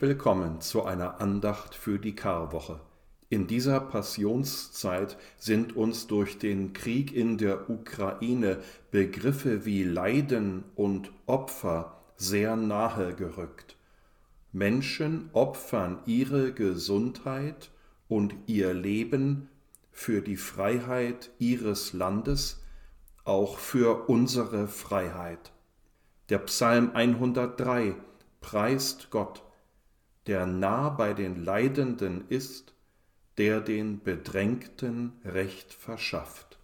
Willkommen zu einer Andacht für die Karwoche. In dieser Passionszeit sind uns durch den Krieg in der Ukraine Begriffe wie Leiden und Opfer sehr nahe gerückt. Menschen opfern ihre Gesundheit und ihr Leben für die Freiheit ihres Landes, auch für unsere Freiheit. Der Psalm 103 preist Gott, der nah bei den Leidenden ist, der den Bedrängten Recht verschafft.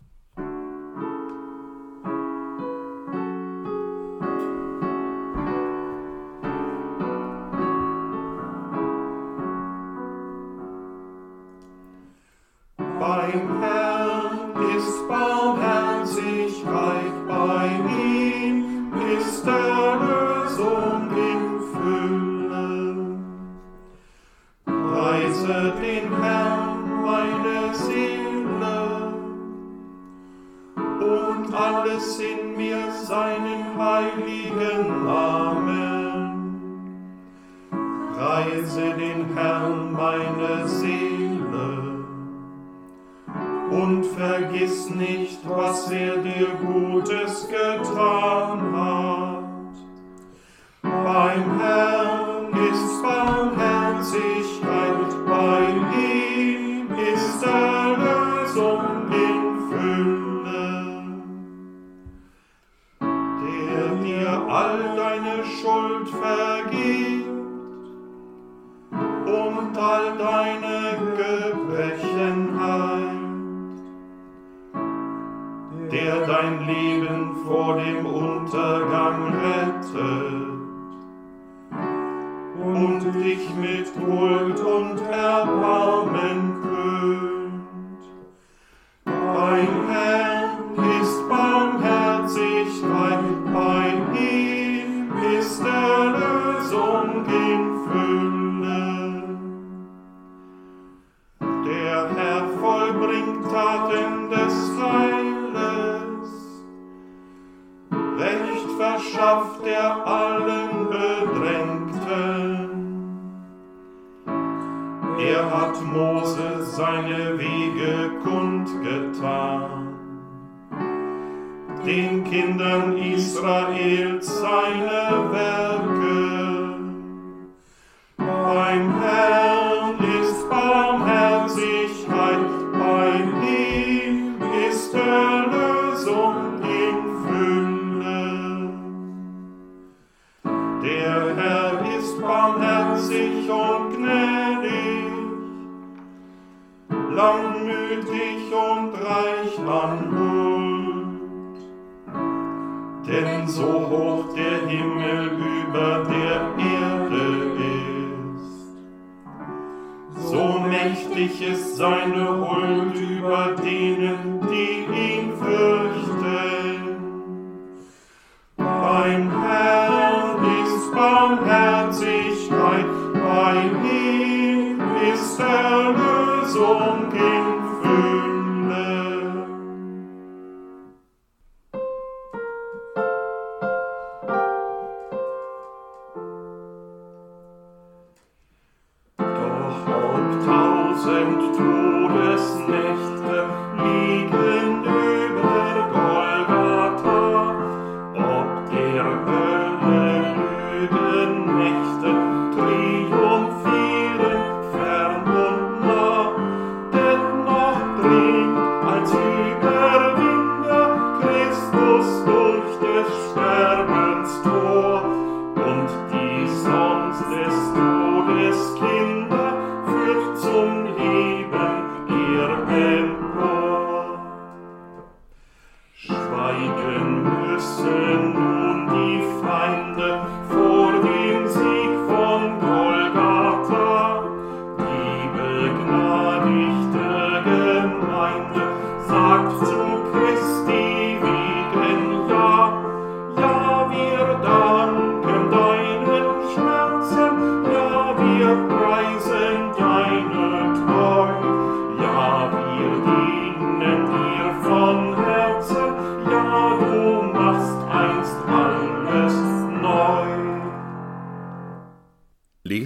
Beim Herrn ist Barmherzigkeit, in mir seinen heiligen Namen. Preise den Herrn, meine Seele und vergiss nicht, was er dir Gutes getan hat. Verschafft er allen Bedrängten. Er hat Mose seine Wege kundgetan, den Kindern Israels seine Werke. Denn so hoch der Himmel über der mächtig ist seine Huld über denen,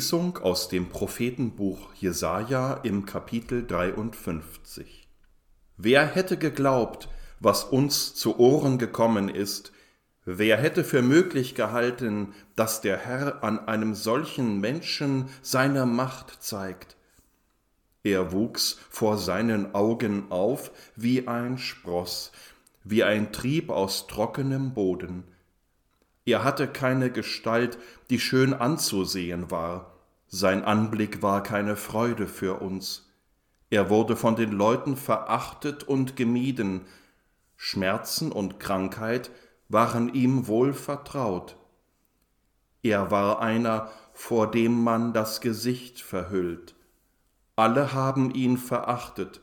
Lesung aus dem Prophetenbuch Jesaja im Kapitel 53. Wer hätte geglaubt, was uns zu Ohren gekommen ist, wer hätte für möglich gehalten, dass der Herr an einem solchen Menschen seine Macht zeigt? Er wuchs vor seinen Augen auf wie ein Spross, wie ein Trieb aus trockenem Boden. Er hatte keine Gestalt, die schön anzusehen war. Sein Anblick war keine Freude für uns. Er wurde von den Leuten verachtet und gemieden. Schmerzen und Krankheit waren ihm wohl vertraut. Er war einer, vor dem man das Gesicht verhüllt. Alle haben ihn verachtet,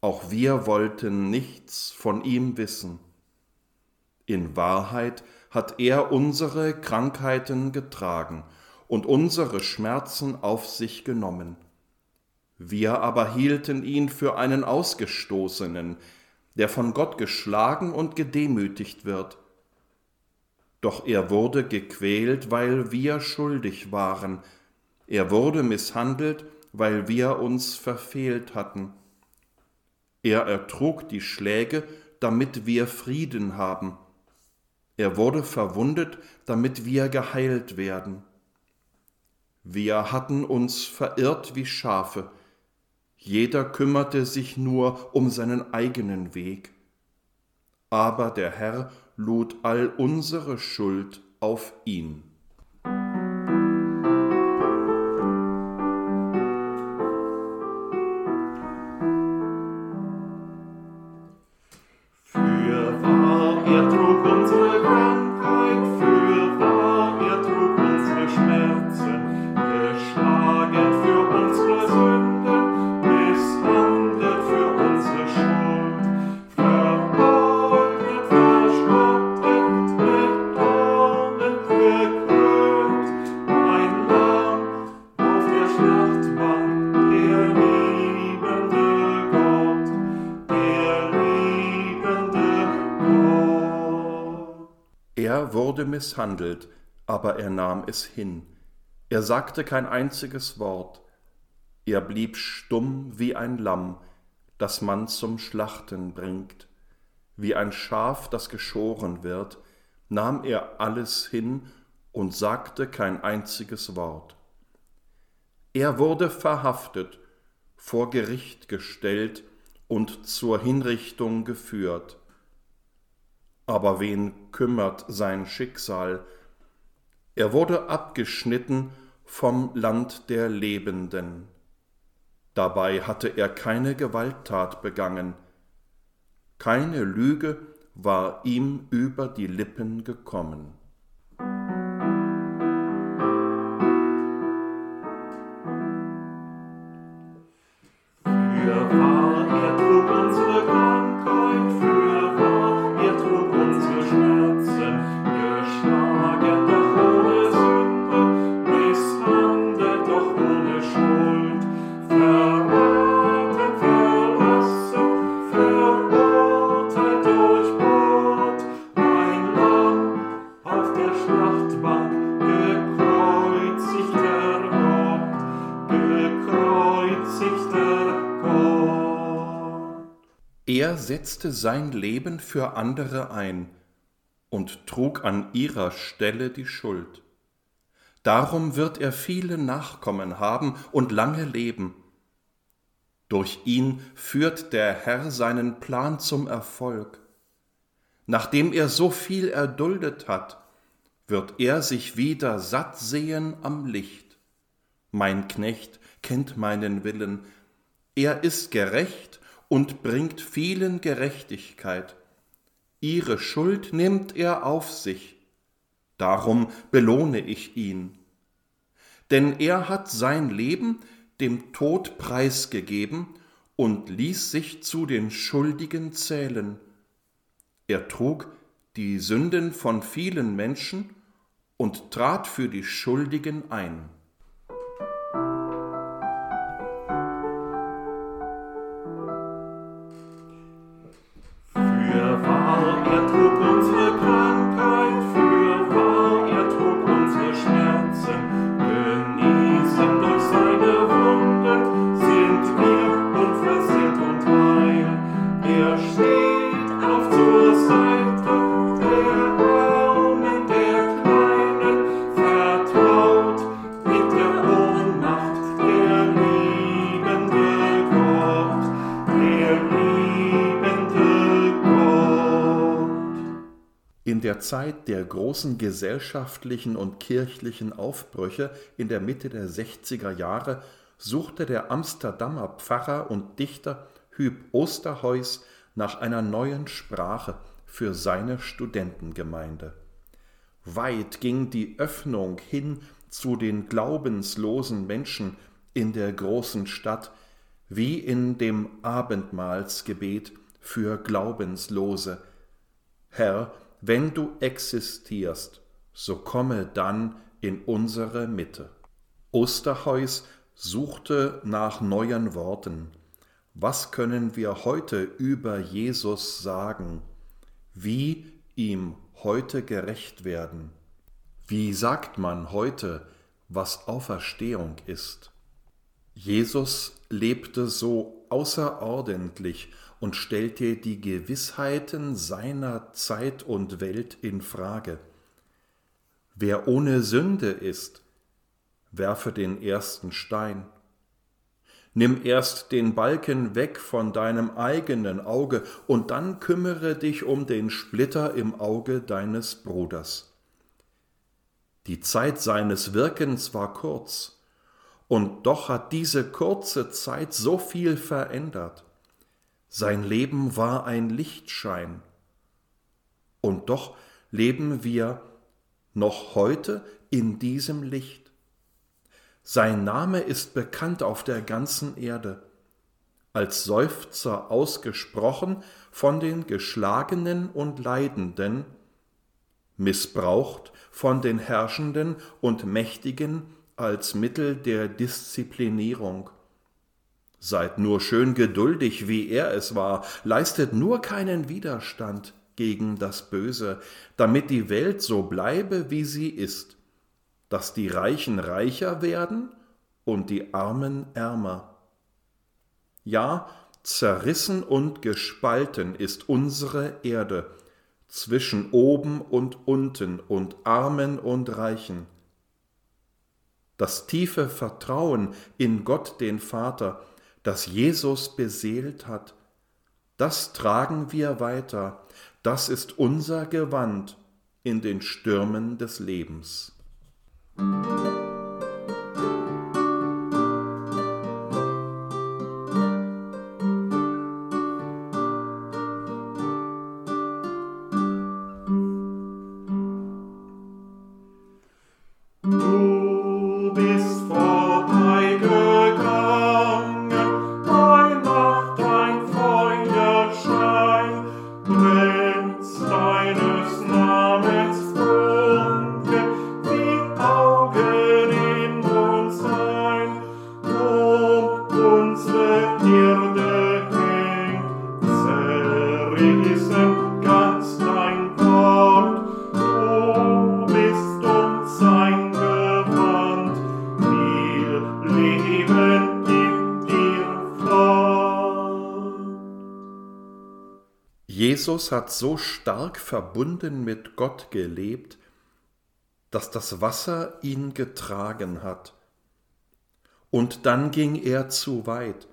auch wir wollten nichts von ihm wissen. In Wahrheit hat er unsere Krankheiten getragen und unsere Schmerzen auf sich genommen. Wir aber hielten ihn für einen Ausgestoßenen, der von Gott geschlagen und gedemütigt wird. Doch er wurde gequält, weil wir schuldig waren, er wurde misshandelt, weil wir uns verfehlt hatten. Er ertrug die Schläge, damit wir Frieden haben er wurde verwundet, damit wir geheilt werden. Wir hatten uns verirrt wie Schafe, jeder kümmerte sich nur um seinen eigenen Weg. Aber der Herr lud all unsere Schuld auf ihn. Er wurde misshandelt, aber er nahm es hin. Er sagte kein einziges Wort. Er blieb stumm wie ein Lamm, das man zum Schlachten bringt. Wie ein Schaf, das geschoren wird, nahm er alles hin und sagte kein einziges Wort. Er wurde verhaftet, vor Gericht gestellt und zur Hinrichtung geführt aber wen kümmert sein Schicksal? Er wurde abgeschnitten vom Land der Lebenden. Dabei hatte er keine Gewalttat begangen, keine Lüge war ihm über die Lippen gekommen. Er setzte sein Leben für andere ein und trug an ihrer Stelle die Schuld. Darum wird er viele Nachkommen haben und lange leben. Durch ihn führt der Herr seinen Plan zum Erfolg. Nachdem er so viel erduldet hat, wird er sich wieder satt sehen am Licht. Mein Knecht kennt meinen Willen, er ist gerecht und bringt vielen Gerechtigkeit. Ihre Schuld nimmt er auf sich, darum belohne ich ihn. Denn er hat sein Leben dem Tod preisgegeben und ließ sich zu den Schuldigen zählen. Er trug die Sünden von vielen Menschen und trat für die Schuldigen ein. Zeit der großen gesellschaftlichen und kirchlichen Aufbrüche in der Mitte der 60er Jahre suchte der Amsterdamer Pfarrer und Dichter Hüb Osterhuis nach einer neuen Sprache für seine Studentengemeinde. Weit ging die Öffnung hin zu den glaubenslosen Menschen in der großen Stadt, wie in dem Abendmahlsgebet für Glaubenslose. Herr, wenn du existierst, so komme dann in unsere Mitte. Osterhuis suchte nach neuen Worten. Was können wir heute über Jesus sagen? Wie ihm heute gerecht werden? Wie sagt man heute, was Auferstehung ist? Jesus lebte so außerordentlich und stellte die Gewissheiten seiner Zeit und Welt in Frage. Wer ohne Sünde ist, werfe den ersten Stein. Nimm erst den Balken weg von deinem eigenen Auge und dann kümmere dich um den Splitter im Auge deines Bruders. Die Zeit seines Wirkens war kurz, und doch hat diese kurze Zeit so viel verändert. Sein Leben war ein Lichtschein. Und doch leben wir noch heute in diesem Licht. Sein Name ist bekannt auf der ganzen Erde, als Seufzer ausgesprochen von den Geschlagenen und Leidenden, missbraucht von den Herrschenden und Mächtigen als Mittel der Disziplinierung. Seid nur schön geduldig, wie er es war, leistet nur keinen Widerstand gegen das Böse, damit die Welt so bleibe, wie sie ist, dass die Reichen reicher werden und die Armen ärmer. Ja, zerrissen und gespalten ist unsere Erde zwischen oben und unten und Armen und Reichen. Das tiefe Vertrauen in Gott den Vater das Jesus beseelt hat, das tragen wir weiter, das ist unser Gewand in den Stürmen des Lebens. Jesus hat so stark verbunden mit Gott gelebt, dass das Wasser ihn getragen hat. Und dann ging er zu weit,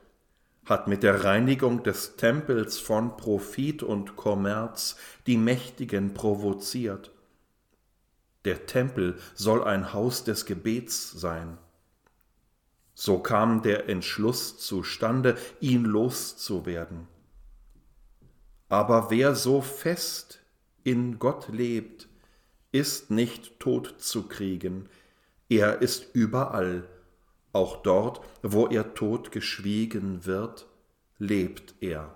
hat mit der Reinigung des Tempels von Profit und Kommerz die Mächtigen provoziert. Der Tempel soll ein Haus des Gebets sein. So kam der Entschluss zustande, ihn loszuwerden. Aber wer so fest in Gott lebt, ist nicht tot zu kriegen. Er ist überall, auch dort, wo er tot geschwiegen wird, lebt er.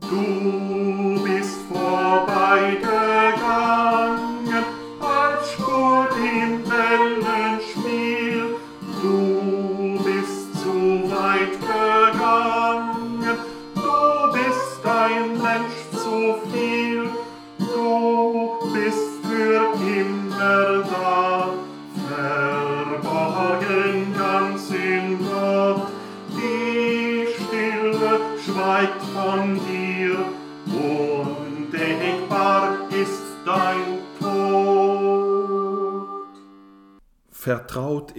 Du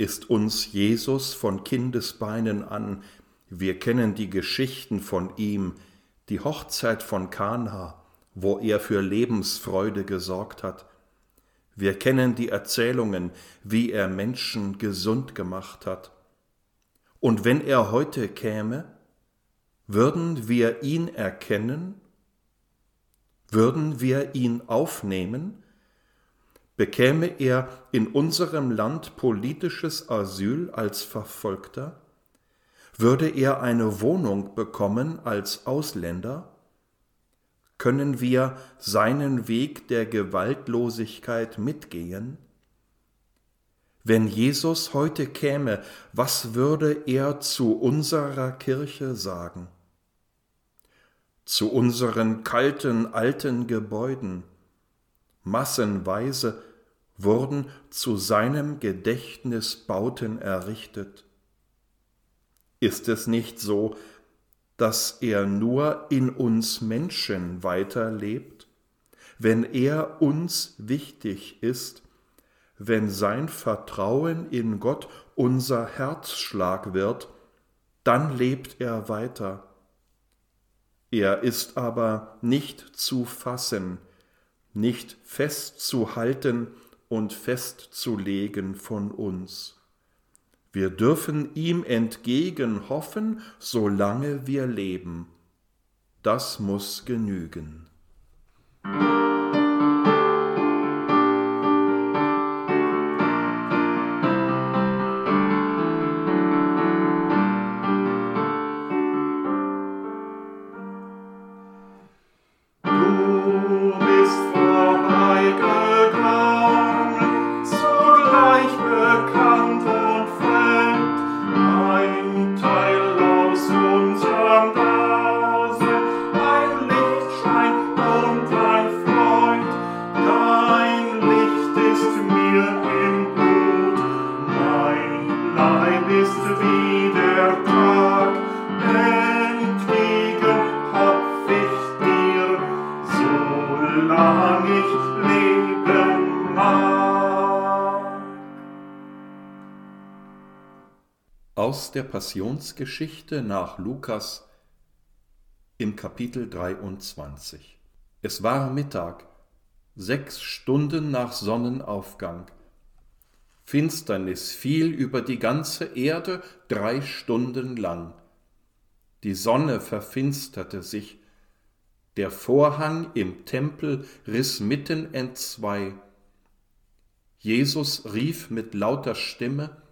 ist uns Jesus von Kindesbeinen an, wir kennen die Geschichten von ihm, die Hochzeit von Kana, wo er für Lebensfreude gesorgt hat. Wir kennen die Erzählungen, wie er Menschen gesund gemacht hat. Und wenn er heute käme, würden wir ihn erkennen? Würden wir ihn aufnehmen? Bekäme er in unserem Land politisches Asyl als Verfolgter? Würde er eine Wohnung bekommen als Ausländer? Können wir seinen Weg der Gewaltlosigkeit mitgehen? Wenn Jesus heute käme, was würde er zu unserer Kirche sagen? Zu unseren kalten alten Gebäuden, massenweise wurden zu seinem Gedächtnis Bauten errichtet. Ist es nicht so, dass er nur in uns Menschen weiterlebt, wenn er uns wichtig ist, wenn sein Vertrauen in Gott unser Herzschlag wird, dann lebt er weiter. Er ist aber nicht zu fassen, nicht festzuhalten und festzulegen von uns. Wir dürfen ihm entgegen hoffen, solange wir leben. Das muss genügen. Der Passionsgeschichte nach Lukas im Kapitel 23. Es war Mittag, sechs Stunden nach Sonnenaufgang. Finsternis fiel über die ganze Erde drei Stunden lang. Die Sonne verfinsterte sich, der Vorhang im Tempel riss mitten entzwei. Jesus rief mit lauter Stimme,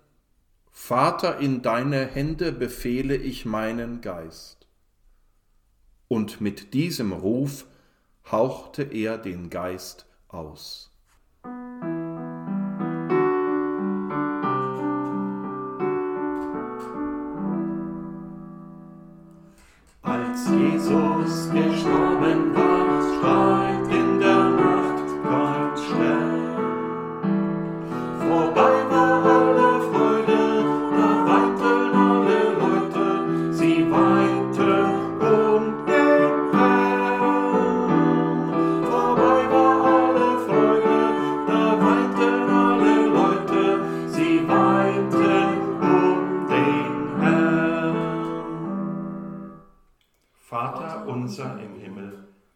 Vater, in deine Hände befehle ich meinen Geist. Und mit diesem Ruf hauchte er den Geist aus.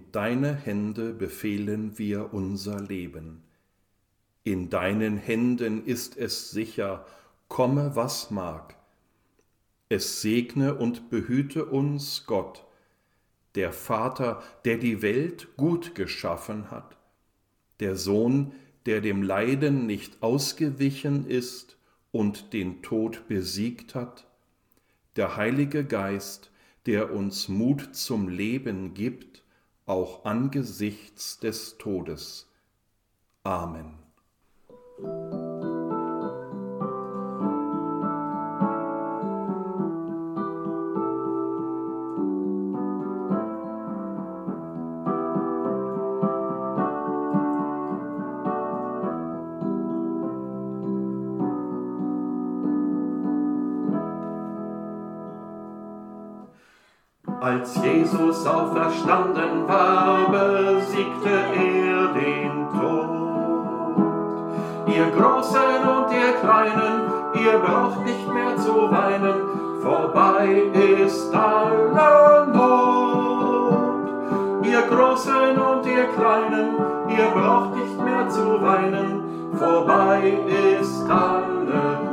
In deine Hände befehlen wir unser Leben. In deinen Händen ist es sicher, komme was mag. Es segne und behüte uns Gott, der Vater, der die Welt gut geschaffen hat, der Sohn, der dem Leiden nicht ausgewichen ist und den Tod besiegt hat, der Heilige Geist, der uns Mut zum Leben gibt, auch angesichts des Todes. Amen. Als Jesus auferstanden war, besiegte er den Tod. Ihr Großen und ihr Kleinen, ihr braucht nicht mehr zu weinen, vorbei ist alle Not. Ihr Großen und ihr Kleinen, ihr braucht nicht mehr zu weinen, vorbei ist alle Not.